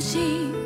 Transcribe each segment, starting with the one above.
心。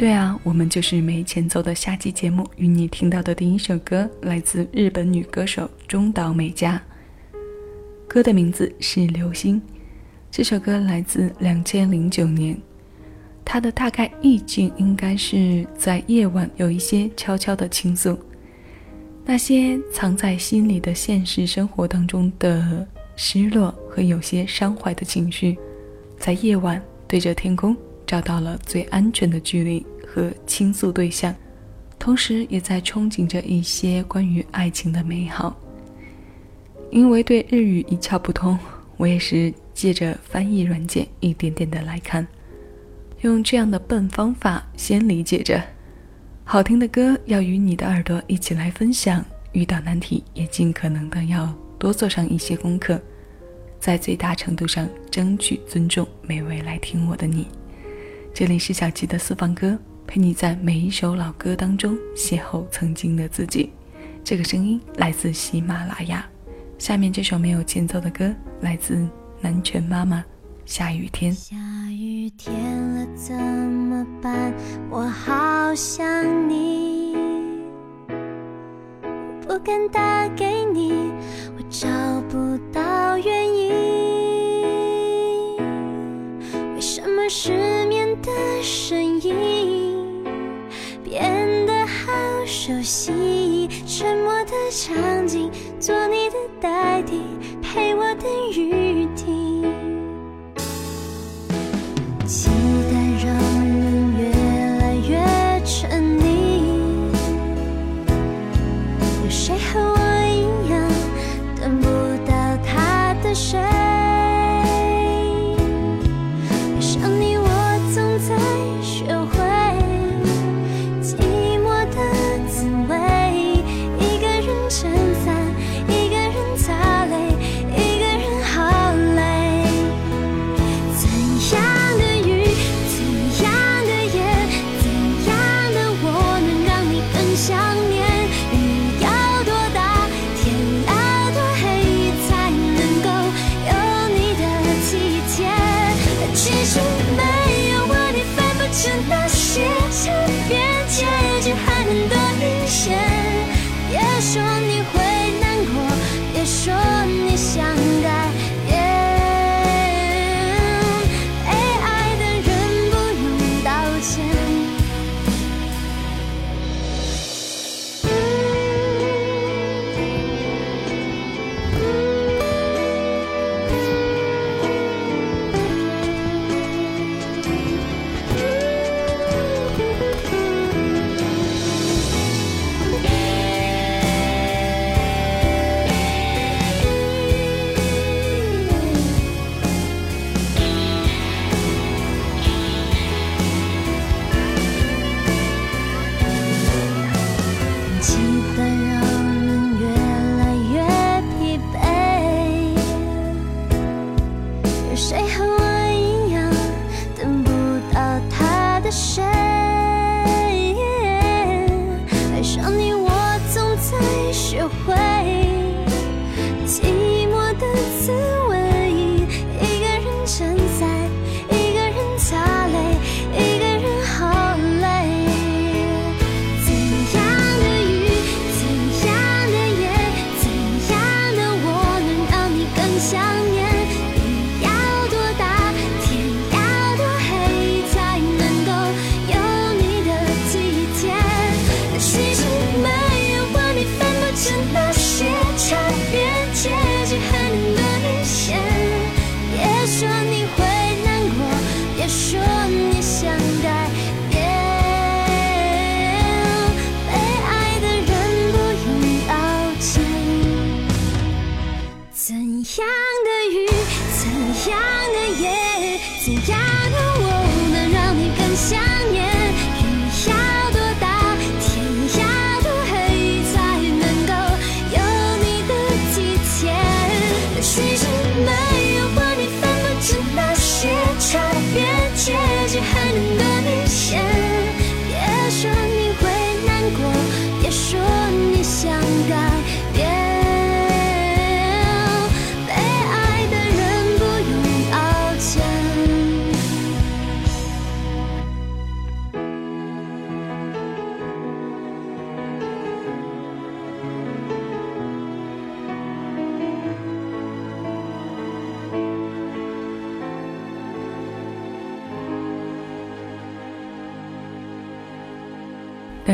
对啊，我们就是没前奏的下期节目。与你听到的第一首歌来自日本女歌手中岛美嘉，歌的名字是《流星》。这首歌来自两千零九年，它的大概意境应该是在夜晚有一些悄悄的倾诉，那些藏在心里的现实生活当中的失落和有些伤怀的情绪，在夜晚对着天空。找到了最安全的距离和倾诉对象，同时也在憧憬着一些关于爱情的美好。因为对日语一窍不通，我也是借着翻译软件一点点的来看，用这样的笨方法先理解着。好听的歌要与你的耳朵一起来分享，遇到难题也尽可能的要多做上一些功课，在最大程度上争取尊重每位来听我的你。这里是小吉的私房歌，陪你在每一首老歌当中邂逅曾经的自己。这个声音来自喜马拉雅。下面这首没有前奏的歌来自南拳妈妈。下雨天，下雨天了怎么办？我好想你，不敢打给你，熟悉，沉默的场景，做你的代替，陪我等雨。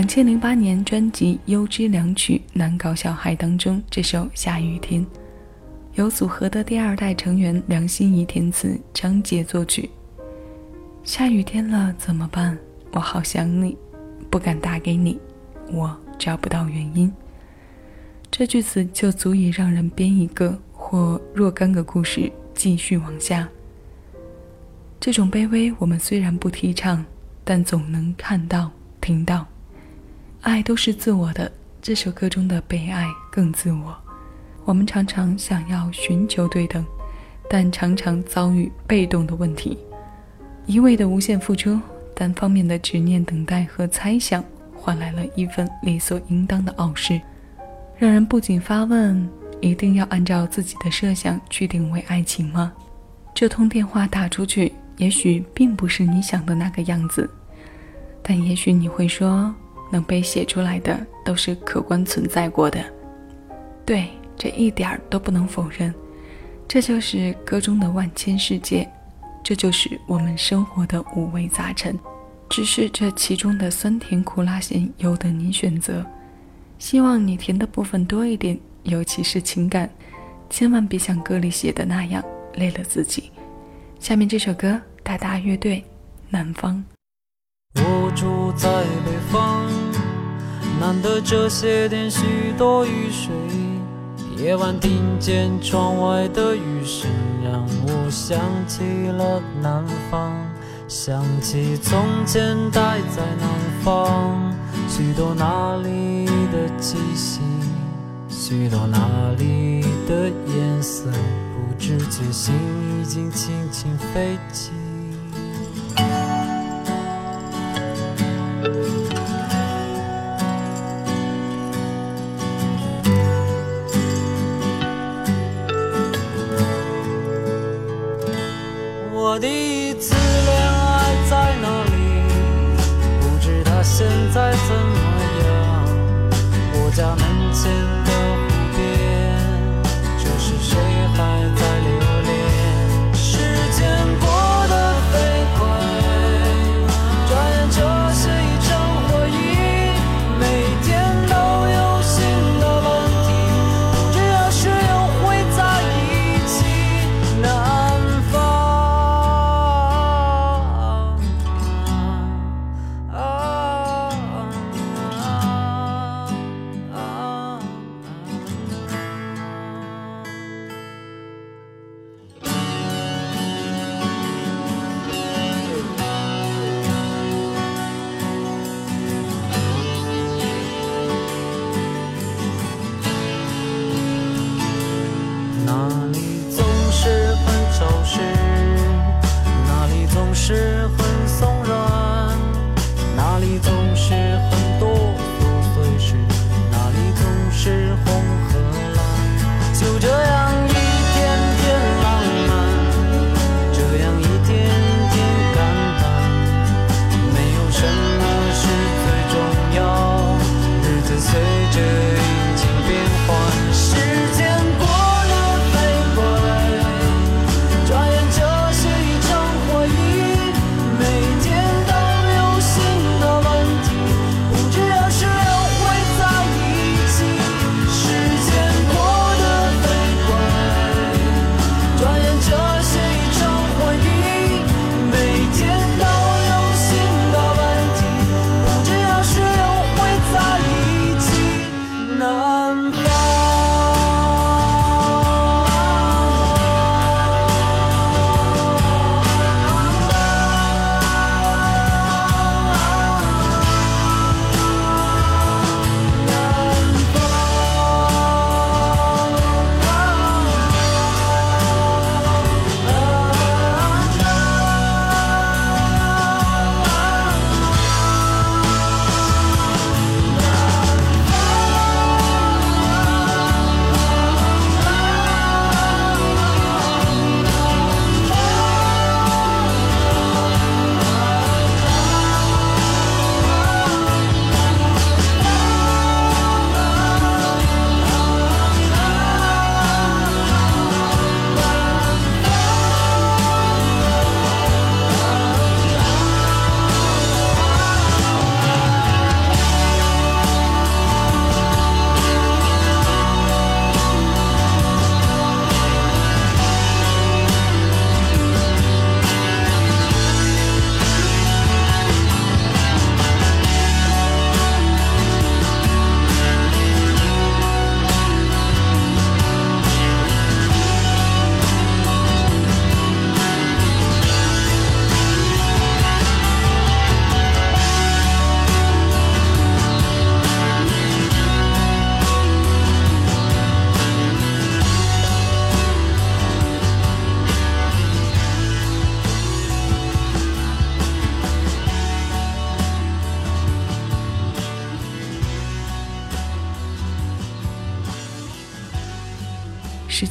两千零八年专辑《优之良曲难搞小孩》当中，这首《下雨天》由组合的第二代成员梁心颐填词，张杰作曲。下雨天了怎么办？我好想你，不敢打给你，我找不到原因。这句词就足以让人编一个或若干个故事，继续往下。这种卑微，我们虽然不提倡，但总能看到、听到。爱都是自我的，这首歌中的被爱更自我。我们常常想要寻求对等，但常常遭遇被动的问题。一味的无限付出，单方面的执念、等待和猜想，换来了一份理所应当的傲视，让人不仅发问：一定要按照自己的设想去定位爱情吗？这通电话打出去，也许并不是你想的那个样子，但也许你会说。能被写出来的都是客观存在过的，对，这一点儿都不能否认。这就是歌中的万千世界，这就是我们生活的五味杂陈。只是这其中的酸甜苦辣咸由得你选择。希望你甜的部分多一点，尤其是情感，千万别像歌里写的那样累了自己。下面这首歌，大大乐队，《南方》。我住在北方，难得这些天许多雨水。夜晚听见窗外的雨声，让我想起了南方，想起从前待在南方，许多那里的气息，许多那里的颜色，不知觉心已经轻轻飞起。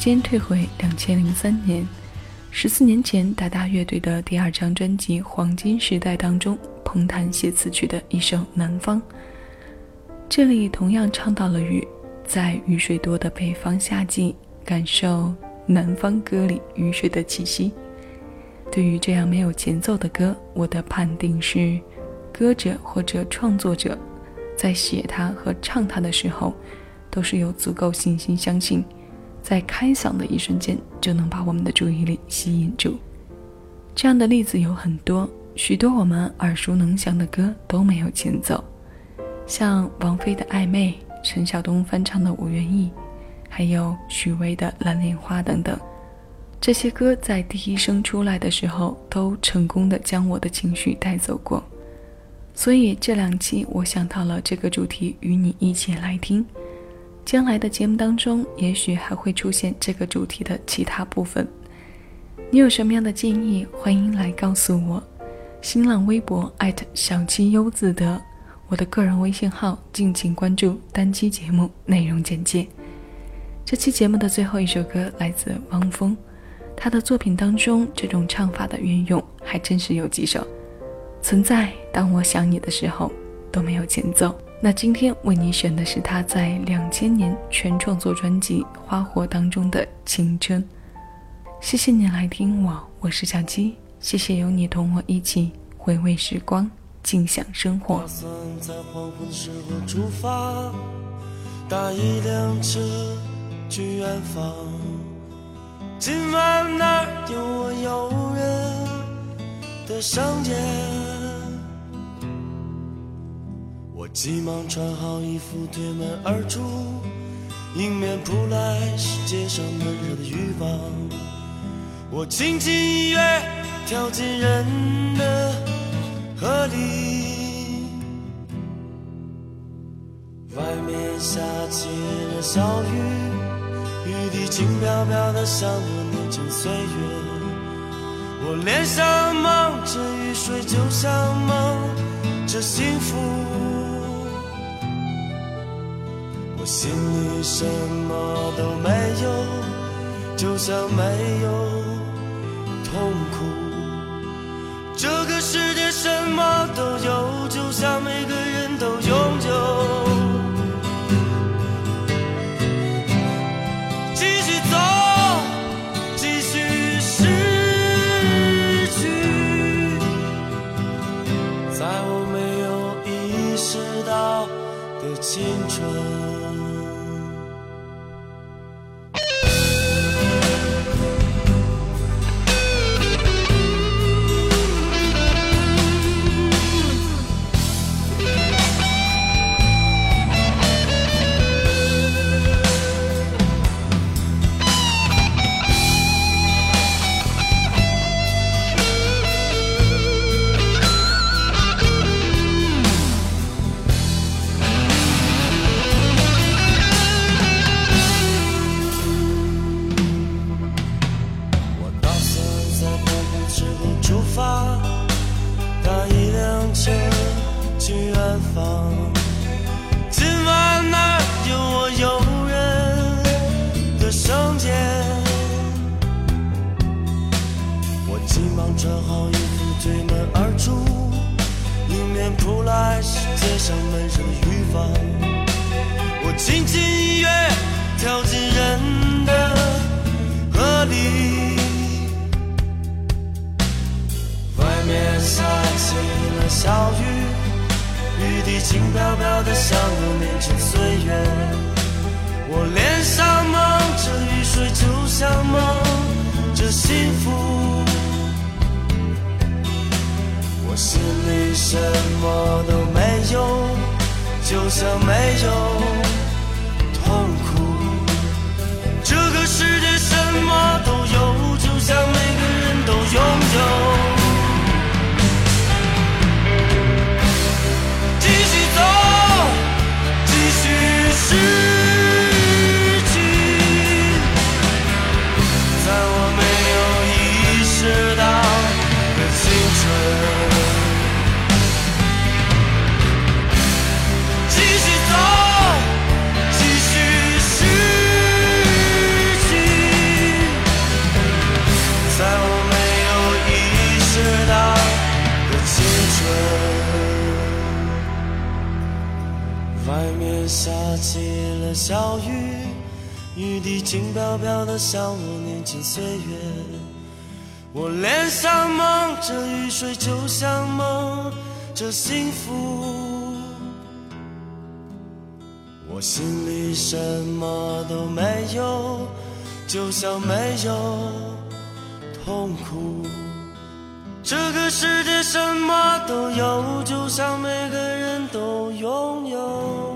间退回两千零三年，十四年前，达达乐队的第二张专辑《黄金时代》当中，彭坦写词曲的一首《南方》。这里同样唱到了雨，在雨水多的北方夏季，感受南方歌里雨水的气息。对于这样没有前奏的歌，我的判定是，歌者或者创作者，在写它和唱它的时候，都是有足够信心相信，在开嗓的一瞬间就能把我们的注意力吸引住。这样的例子有很多，许多我们耳熟能详的歌都没有前奏。像王菲的《暧昧》，陈晓东翻唱的《五月意》，还有许巍的《蓝莲花》等等，这些歌在第一声出来的时候，都成功的将我的情绪带走过。所以这两期我想到了这个主题，与你一起来听。将来的节目当中，也许还会出现这个主题的其他部分。你有什么样的建议，欢迎来告诉我。新浪微博小七优自得。我的个人微信号，敬请关注单期节目内容简介。这期节目的最后一首歌来自汪峰，他的作品当中这种唱法的运用还真是有几首。存在，当我想你的时候都没有前奏。那今天为你选的是他在两千年全创作专辑《花火》当中的《青春》。谢谢你来听我，我是小鸡。谢谢有你同我一起回味时光。尽享生活打算在黄昏时候出发搭一辆车去远方今晚那有我诱人的商店我急忙穿好衣服推门而出迎面扑来是街上闷热的欲望我轻轻一跃跳进人的河里，外面下起了小雨，雨滴轻飘飘的，像我年轻岁月。我脸上蒙着雨水，就像蒙着幸福。心里什么都没有，就像没有痛苦。这个世界什么都有，就像每个人都有。的青春。方。今晚那有我诱人的声线？我急忙穿好衣服，推门而出，迎面扑来是街上闷热的雨房。我轻轻一跃，跳进人的河里。外面下起了小雨。雨滴轻飘飘的，像我年轻岁月。我脸上蒙着雨水，就像蒙着幸福。我心里什么都没有，就像没有痛苦。这个世界什么都有，就像每个人都拥有。继外面下起了小雨，雨滴轻飘飘的，像我年轻岁月。我脸上蒙着雨水，就像蒙着幸福。我心里什么都没有，就像没有痛苦。这个世界什么都有，就像每个人都拥有。